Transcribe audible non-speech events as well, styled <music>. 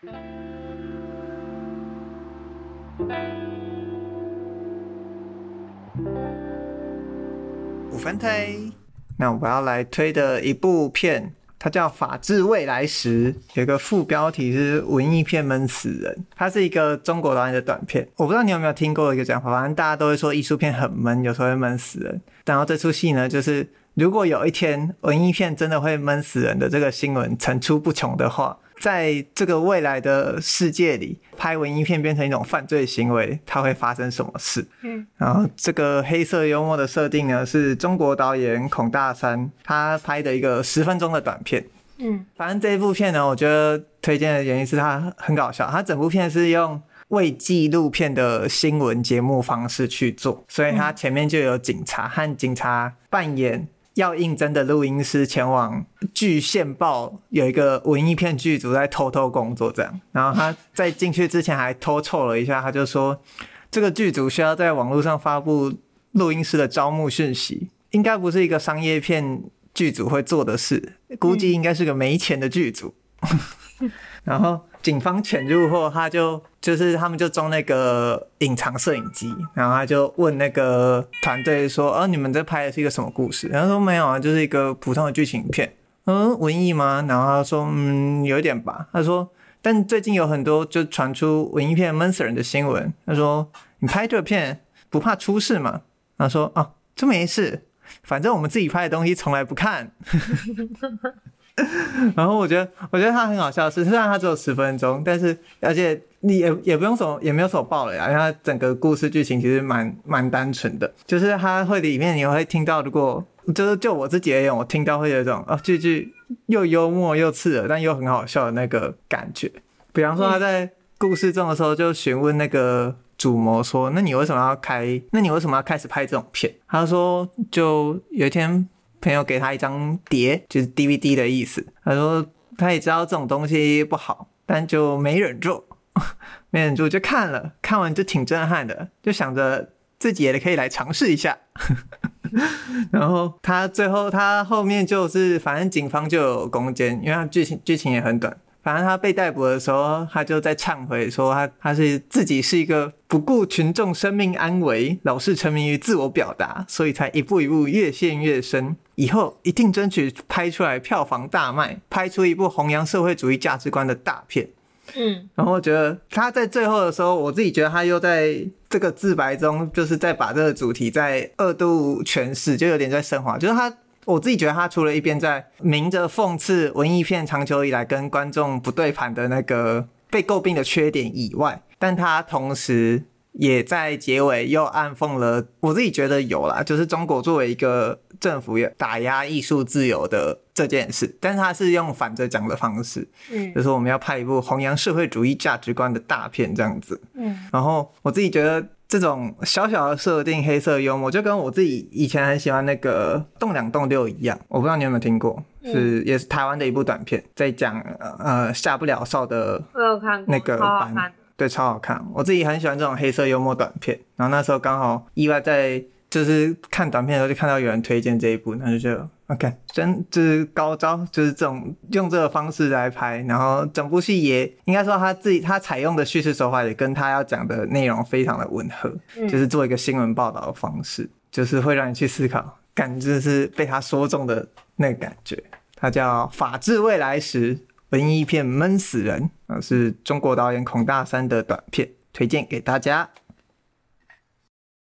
五分推，那我要来推的一部片，它叫《法治未来时》，有个副标题是“文艺片闷死人”。它是一个中国导演的短片，我不知道你有没有听过一个讲法，反正大家都会说艺术片很闷，有时候会闷死人。然后这出戏呢，就是如果有一天文艺片真的会闷死人的这个新闻层出不穷的话。在这个未来的世界里，拍文艺片变成一种犯罪行为，它会发生什么事？嗯，然后这个黑色幽默的设定呢，是中国导演孔大山他拍的一个十分钟的短片。嗯，反正这一部片呢，我觉得推荐的原因是它很搞笑，它整部片是用未纪录片的新闻节目方式去做，所以它前面就有警察和警察扮演。要应征的录音师前往据线报，有一个文艺片剧组在偷偷工作，这样。然后他在进去之前还偷凑了一下，他就说这个剧组需要在网络上发布录音师的招募讯息，应该不是一个商业片剧组会做的事，估计应该是个没钱的剧组。<laughs> 然后警方潜入后，他就就是他们就装那个隐藏摄影机，然后他就问那个团队说：“哦，你们这拍的是一个什么故事？”然后说：“没有啊，就是一个普通的剧情片。”嗯，文艺吗？然后他说：“嗯，有一点吧。”他说：“但最近有很多就传出文艺片闷死人的新闻。”他说：“你拍这片不怕出事吗？”他说：“哦，这没事，反正我们自己拍的东西从来不看。” <laughs> <laughs> 然后我觉得，我觉得他很好笑，是虽然他只有十分钟，但是而且你也也不用什么，也没有什么爆雷啊，因为他整个故事剧情其实蛮蛮单纯的，就是他会里面你会听到，如果就是就我自己而言，我听到会有一种哦，句句又幽默又刺耳，但又很好笑的那个感觉。比方说他在故事中的时候就询问那个主谋说：“那你为什么要开？那你为什么要开始拍这种片？”他说：“就有一天。”朋友给他一张碟，就是 DVD 的意思。他说他也知道这种东西不好，但就没忍住，<laughs> 没忍住就看了，看完就挺震撼的，就想着自己也可以来尝试一下。<laughs> 然后他最后他后面就是，反正警方就有攻坚，因为他剧情剧情也很短。反正他被逮捕的时候，他就在忏悔说他他是自己是一个不顾群众生命安危，老是沉迷于自我表达，所以才一步一步越陷越深。以后一定争取拍出来票房大卖，拍出一部弘扬社会主义价值观的大片。嗯，然后我觉得他在最后的时候，我自己觉得他又在这个自白中，就是在把这个主题再二度诠释，就有点在升华。就是他，我自己觉得他除了一边在明着讽刺文艺片长久以来跟观众不对盘的那个被诟病的缺点以外，但他同时也在结尾又暗讽了，我自己觉得有啦，就是中国作为一个。政府也打压艺术自由的这件事，但是他是用反着讲的方式，嗯，就是我们要拍一部弘扬社会主义价值观的大片这样子，嗯，然后我自己觉得这种小小的设定黑色幽默，就跟我自己以前很喜欢那个《动两动六》一样，我不知道你有没有听过，是也是台湾的一部短片，在讲呃下不了哨的，我有看那个版，对，超好看，我自己很喜欢这种黑色幽默短片，然后那时候刚好意外在。就是看短片的时候就看到有人推荐这一部，那就觉得 OK，真就是高招，就是这种用这个方式来拍，然后整部戏也应该说他自己他采用的叙事手法也跟他要讲的内容非常的吻合，嗯、就是做一个新闻报道的方式，就是会让你去思考，感觉是被他说中的那个感觉。它叫《法治未来时》，文艺片闷死人啊，是中国导演孔大山的短片，推荐给大家。